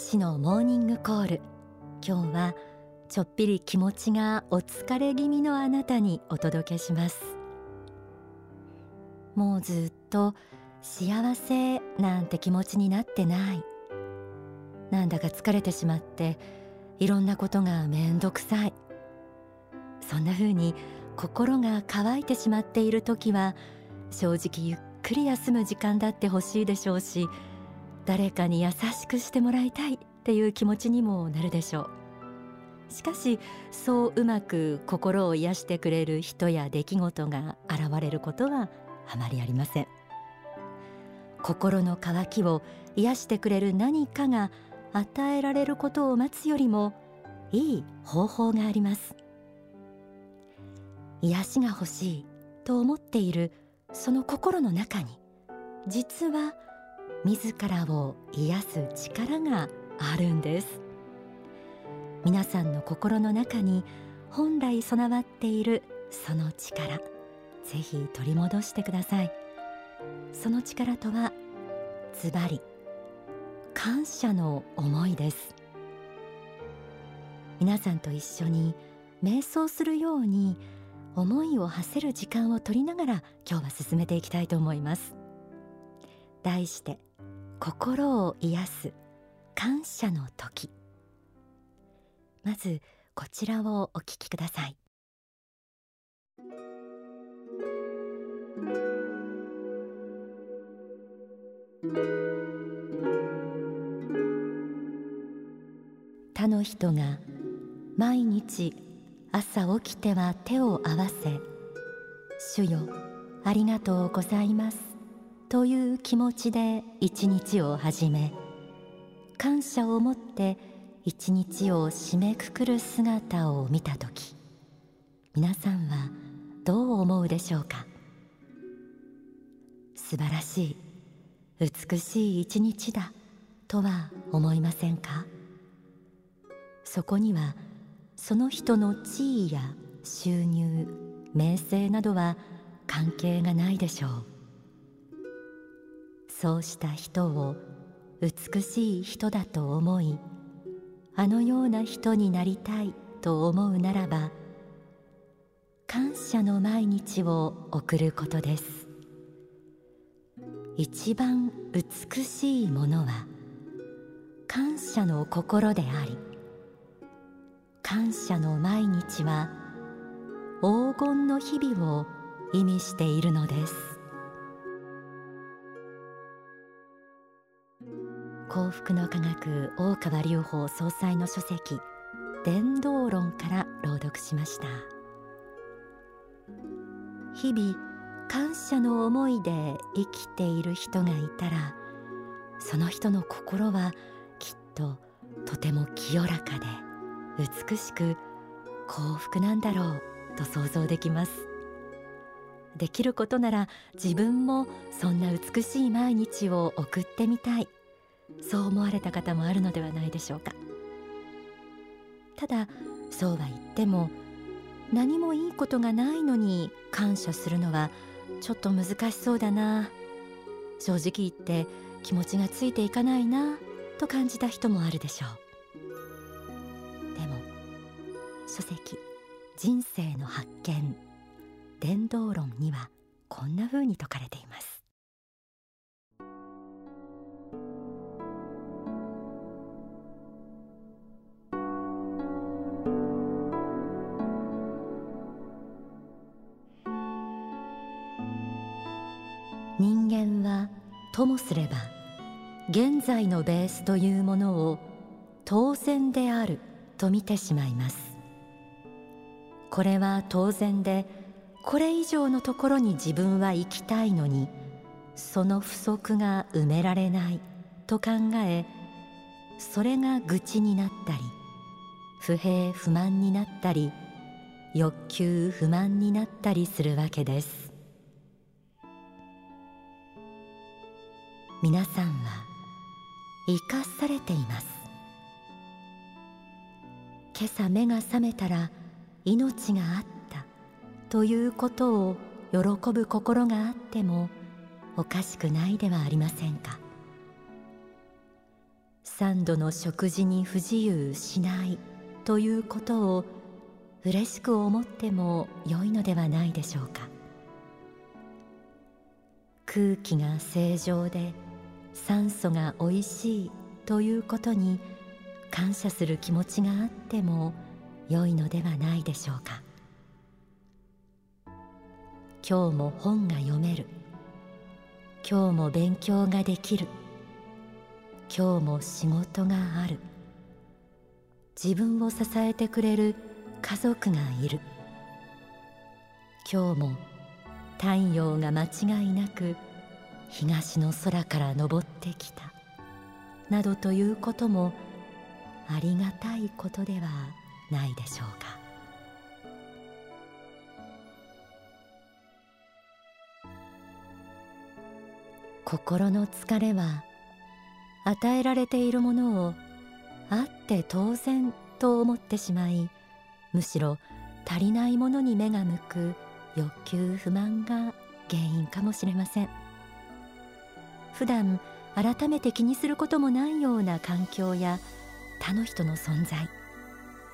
使のモーニングコール。今日はちょっぴり気持ちがお疲れ気味のあなたにお届けします。もうずっと幸せなんて気持ちになってない。なんだか疲れてしまっていろんなことがめんどくさい。そんな風に心が乾いてしまっている時は正直ゆっくり休む時間だってほしいでしょうし誰かに優しくしてもらいたいっていう気持ちにもなるでしょうしかしそううまく心を癒してくれる人や出来事が現れることはあまりありません心の渇きを癒してくれる何かが与えられることを待つよりもいい方法があります。癒しが欲しいと思っているその心の中に実は自らを癒す力があるんです。皆さんの心の中に本来備わっているその力ぜひ取り戻してください。その力とはズバリ感謝の思いです。皆さんと一緒に瞑想するように思いを馳せる時間を取りながら今日は進めていきたいと思います。題して心を癒す感謝の時。まずこちらをお聞きください。他の人が毎日朝起きては手を合わせ主よありがとうございます。という気持ちで一日を始め感謝を持って一日を締めくくる姿を見た時皆さんはどう思うでしょうか？素晴らしい美しい一日だとは思いませんか？そこにはその人の地位や収入名声などは関係がないでしょう。そうした人を美しい人だと思いあのような人になりたいと思うならば感謝の毎日を送ることです。一番美しいものは感謝の心であり感謝の毎日は黄金の日々を意味しているのです。幸福の科学大川隆法総裁の書籍伝道論から朗読しました。日々感謝の思いで生きている人がいたらその人の心はきっととても清らかで美しく幸福なんだろうと想像できます。できることなら自分もそんな美しい毎日を送ってみたい。そう思われた方もあるのではないでしょうか。ただそうは言っても何もいいことがないのに感謝するのはちょっと難しそうだな。正直言って気持ちがついていかないなと感じた人もあるでしょう。でも書籍人生の発見伝道論にはこんな風に説かれています。間はともすれば現在のベースというものを当然であると見てしまいます。これは当然でこれ以上のところに自分は行きたいのにその不足が埋められないと考えそれが愚痴になったり不平不満になったり欲求不満になったりするわけです。皆さんは生かされています。今朝目が覚めたら命があったということを喜ぶ心があってもおかしくないではありませんか。三度の食事に不自由しないということを嬉しく思っても良いのではないでしょうか。空気が正常で酸素がおいしいということに感謝する気持ちがあっても良いのではないでしょうか。今日も本が読める。今日も勉強ができる。今日も仕事がある。自分を支えてくれる家族がいる。今日も太陽が間違いなく東の空から昇ってきた。などということもありがたいことではないでしょうか。心の疲れは与えられているものをあって当然と思ってしまいむしろ足りないものに目が向く欲求不満が原因かもしれません。普段改めて気にすることもないような環境や他の人の存在。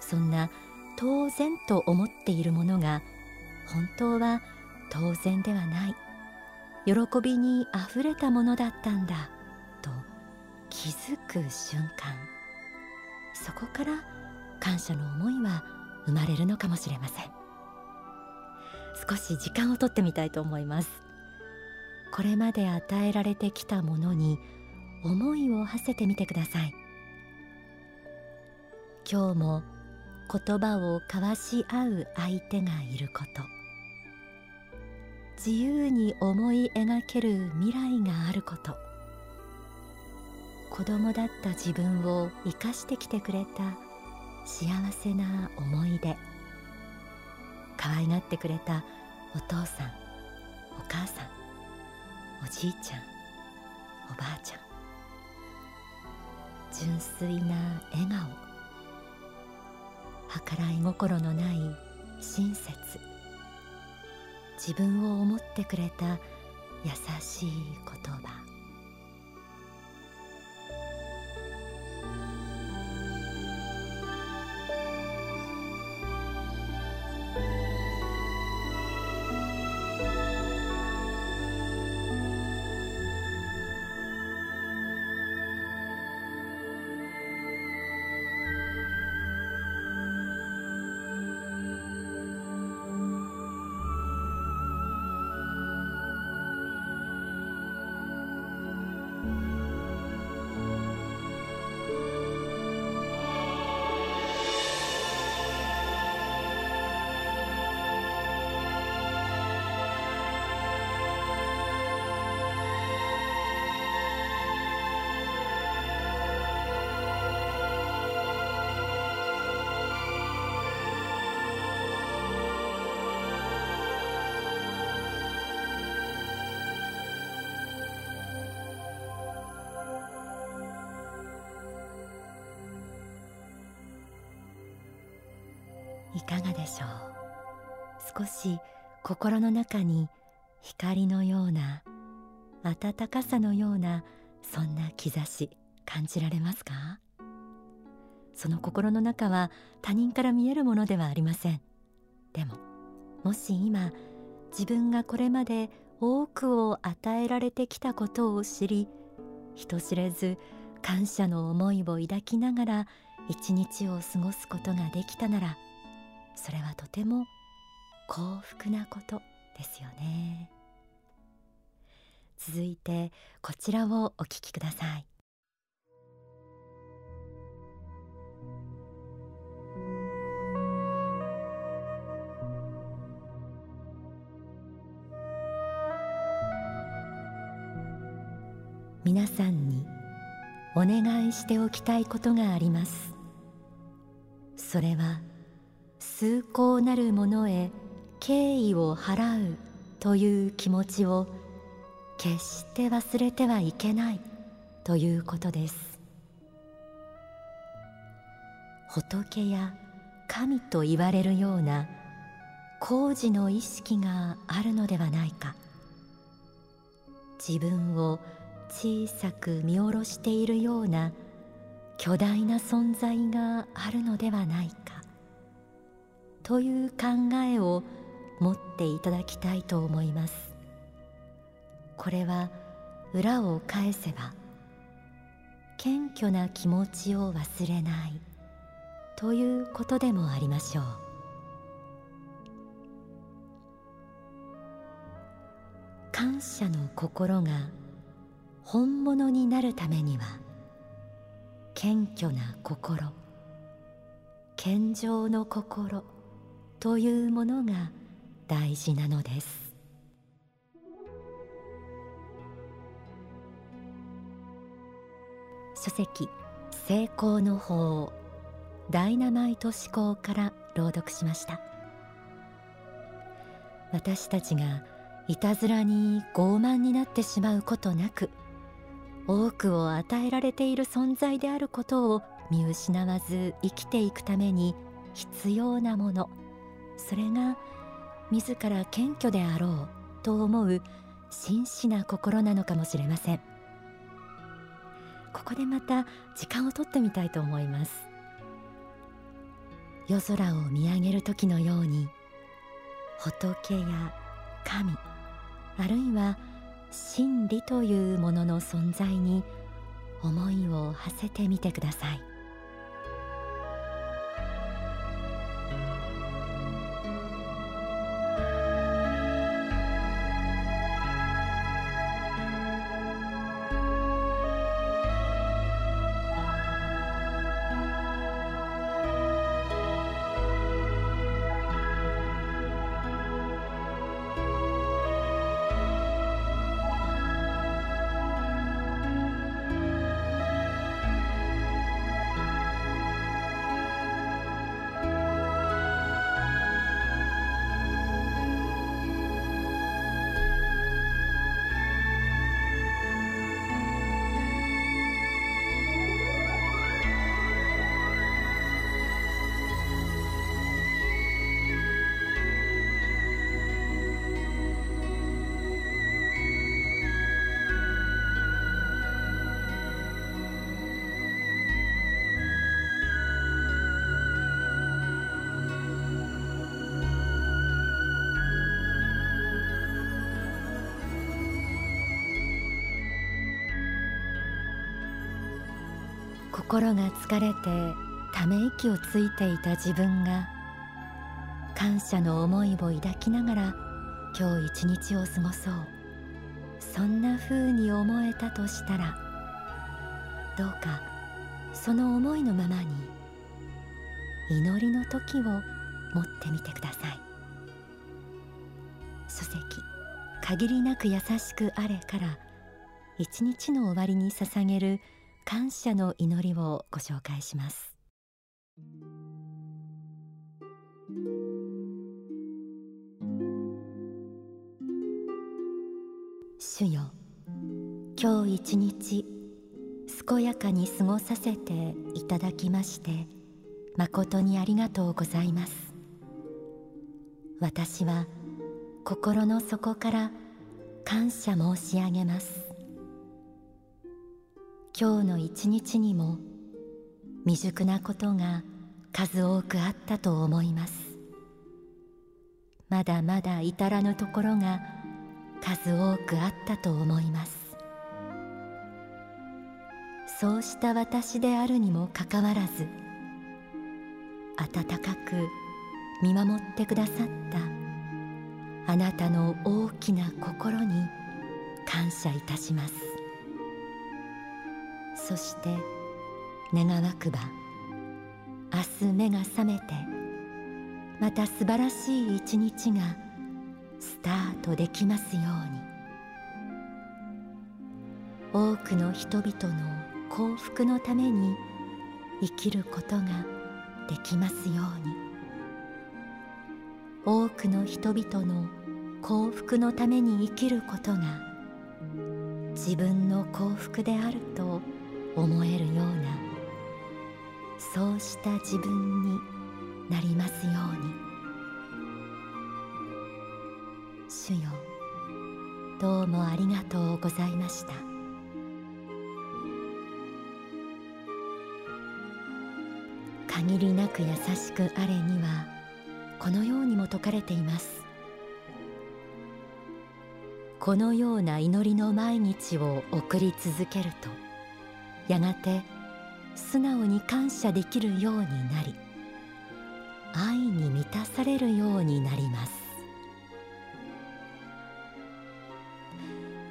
そんな当然と思っているものが本当は当然ではない。喜びにあふれたものだったんだと気づく瞬間。そこから感謝の思いは生まれるのかもしれません。少し時間をとってみたいと思います。これまで与えられてきたものに思いを馳せてみてください。今日も言葉を交わし合う相手がいること。自由に思い描ける未来があること。子供だった自分を生かしてきてくれた幸せな思い出。可愛がってくれたお父さんお母さん。おじいちゃんおばあちゃん純粋な笑顔計らい心のない親切自分を思ってくれた優しい言葉。いかがでしょう。少し心の中に光のような暖かさのようなそんな兆し感じられますか？その心の中は他人から見えるものではありません。でももし今自分がこれまで多くを与えられてきたことを知り人知れず感謝の思いを抱きながら一日を過ごすことができたならそれはとても幸福なことですよね。続いてこちらをお聞きください。皆さんにお願いしておきたいことがあります。それは崇高なるものへ敬意を払うという気持ちを決して忘れてはいけないということです。仏や神と言われるような工事の意識があるのではないか。自分を小さく見下ろしているような巨大な存在があるのではないか。という考えを持っていただきたいと思います。これは裏を返せば謙虚な気持ちを忘れないということでもありましょう。感謝の心が本物になるためには謙虚な心謙譲の心というものが大事なのです。書籍成功の法ダイナマイト思考から朗読しました。私たちがいたずらに傲慢になってしまうことなく多くを与えられている存在であることを見失わず生きていくために必要なもの。それが自ら謙虚であろうと思う真摯な心なのかもしれません。ここでまた時間をとってみたいと思います。夜空を見上げる時のように仏や神あるいは真理というものの存在に思いを馳せてみてください。心が疲れてため息をついていた自分が感謝の思いを抱きながら今日一日を過ごそう。そんな風に思えたとしたらどうかその思いのままに祈りの時を持ってみてください。書籍限りなく優しくあれから一日の終わりに捧げる「感謝の祈りをご紹介します。主よ今日一日健やかに過ごさせていただきまして誠にありがとうございます。私は心の底から感謝申し上げます。今日の一日にも未熟なことが数多くあったと思います。まだまだ至らぬところが数多くあったと思います。そうした私であるにもかかわらず温かく見守ってくださったあなたの大きな心に感謝いたします。そして願わくば明日目が覚めてまた素晴らしい一日がスタートできますように。多くの人々の幸福のために生きることができますように。多くの人々の幸福のために生きることが自分の幸福であると思えるようなそうした自分になりますように。主よどうもありがとうございました。限りなく優しくあれにはこのようにも説かれています。このような祈りの毎日を送り続けるとやがて素直に感謝できるようになり愛に満たされるようになります。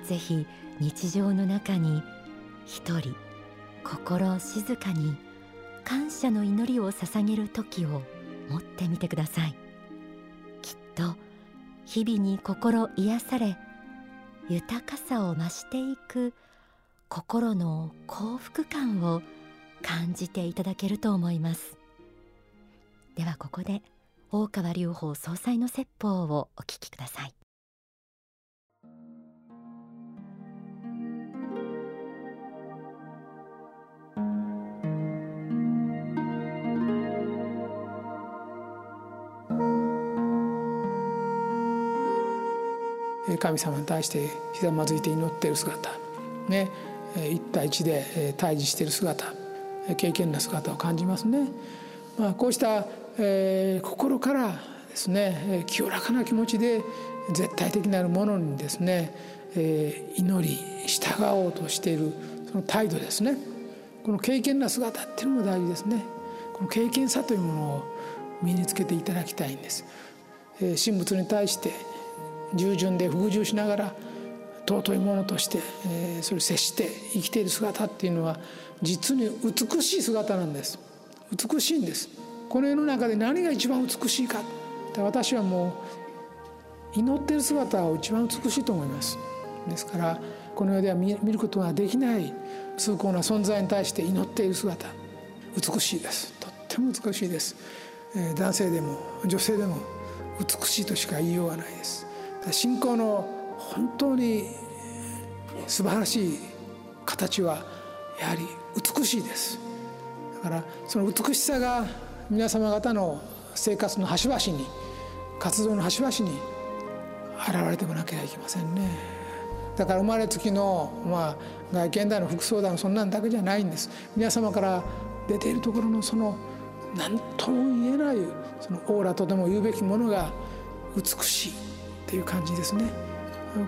ぜひ日常の中に一人心静かに感謝の祈りを捧げる時を持ってみてください。きっと日々に心癒され豊かさを増していく心の幸福感を感じていただけると思います。ではここで大川隆法総裁の説法をお聞きください。神様に対してひざまずいて祈っている姿。ね。一対一で対峙している姿経験な姿を感じますね。まあ、こうした、えー、心からですね清らかな気持ちで絶対的なるものにですね、えー、祈り従おうとしているその態度ですね。この経験な姿っていうのも大事ですね。この経験さというものを身につけていただきたいんです、えー、神仏に対して従順で服従しながら尊いものとして、えー、それ接して生きている姿っていうのは実に美しい姿なんです。美しいんです。この世の中で何が一番美しいか。私はもう祈っている姿を一番美しいと思います。ですからこの世では見ることができない崇高な存在に対して祈っている姿。美しいです。とっても美しいです、えー、男性でも女性でも美しいとしか言いようがないです。信仰の本当に素晴らしい形はやはり美しいです。だからその美しさが皆様方の生活の端々に活動の端々に現れてこなきゃいけませんね。だから生まれつきの、まあ、外見だの服装だのそんなんだけじゃないんです。皆様から出ているところのその何とも言えないそのオーラとでも言うべきものが美しいっていう感じですね。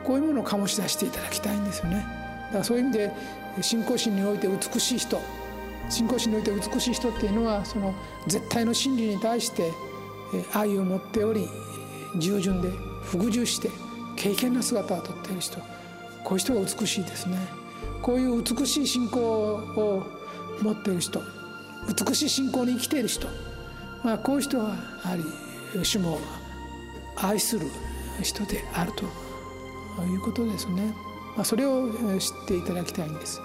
こういうものを醸し出していただきたいんですよね。だからそういう意味で信仰心において美しい人信仰心において美しい人っていうのはその絶対の真理に対して愛を持っており従順で服従して敬虔な姿をとっている人。こういう人が美しいですね。こういう美しい信仰を持っている人美しい信仰に生きている人、まあ、こういう人はやはり主も愛する人であると。ということですね、まあ、それを知っていただきたいんです。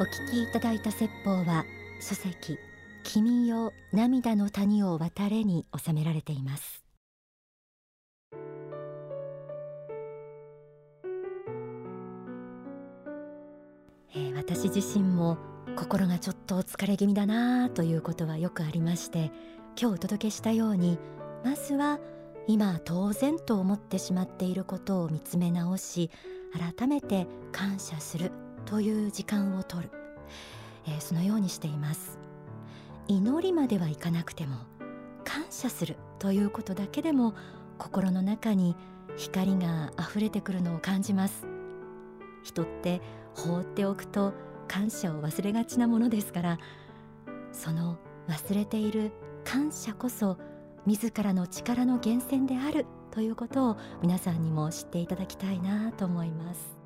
お聞きいただいた説法は書籍君よ涙の谷を渡れに収められていますえー、私自身も心がちょっと疲れ気味だなということはよくありまして今日お届けしたようにまずは今当然と思ってしまっていることを見つめ直し改めて感謝するという時間をとる、えー、そのようにしています。祈りまではいかなくても感謝するということだけでも心の中に光が溢れてくるのを感じます。人って放っておくと感謝を忘れがちなものですからその忘れている感謝こそ自らの力の源泉であるということを皆さんにも知っていただきたいなと思います。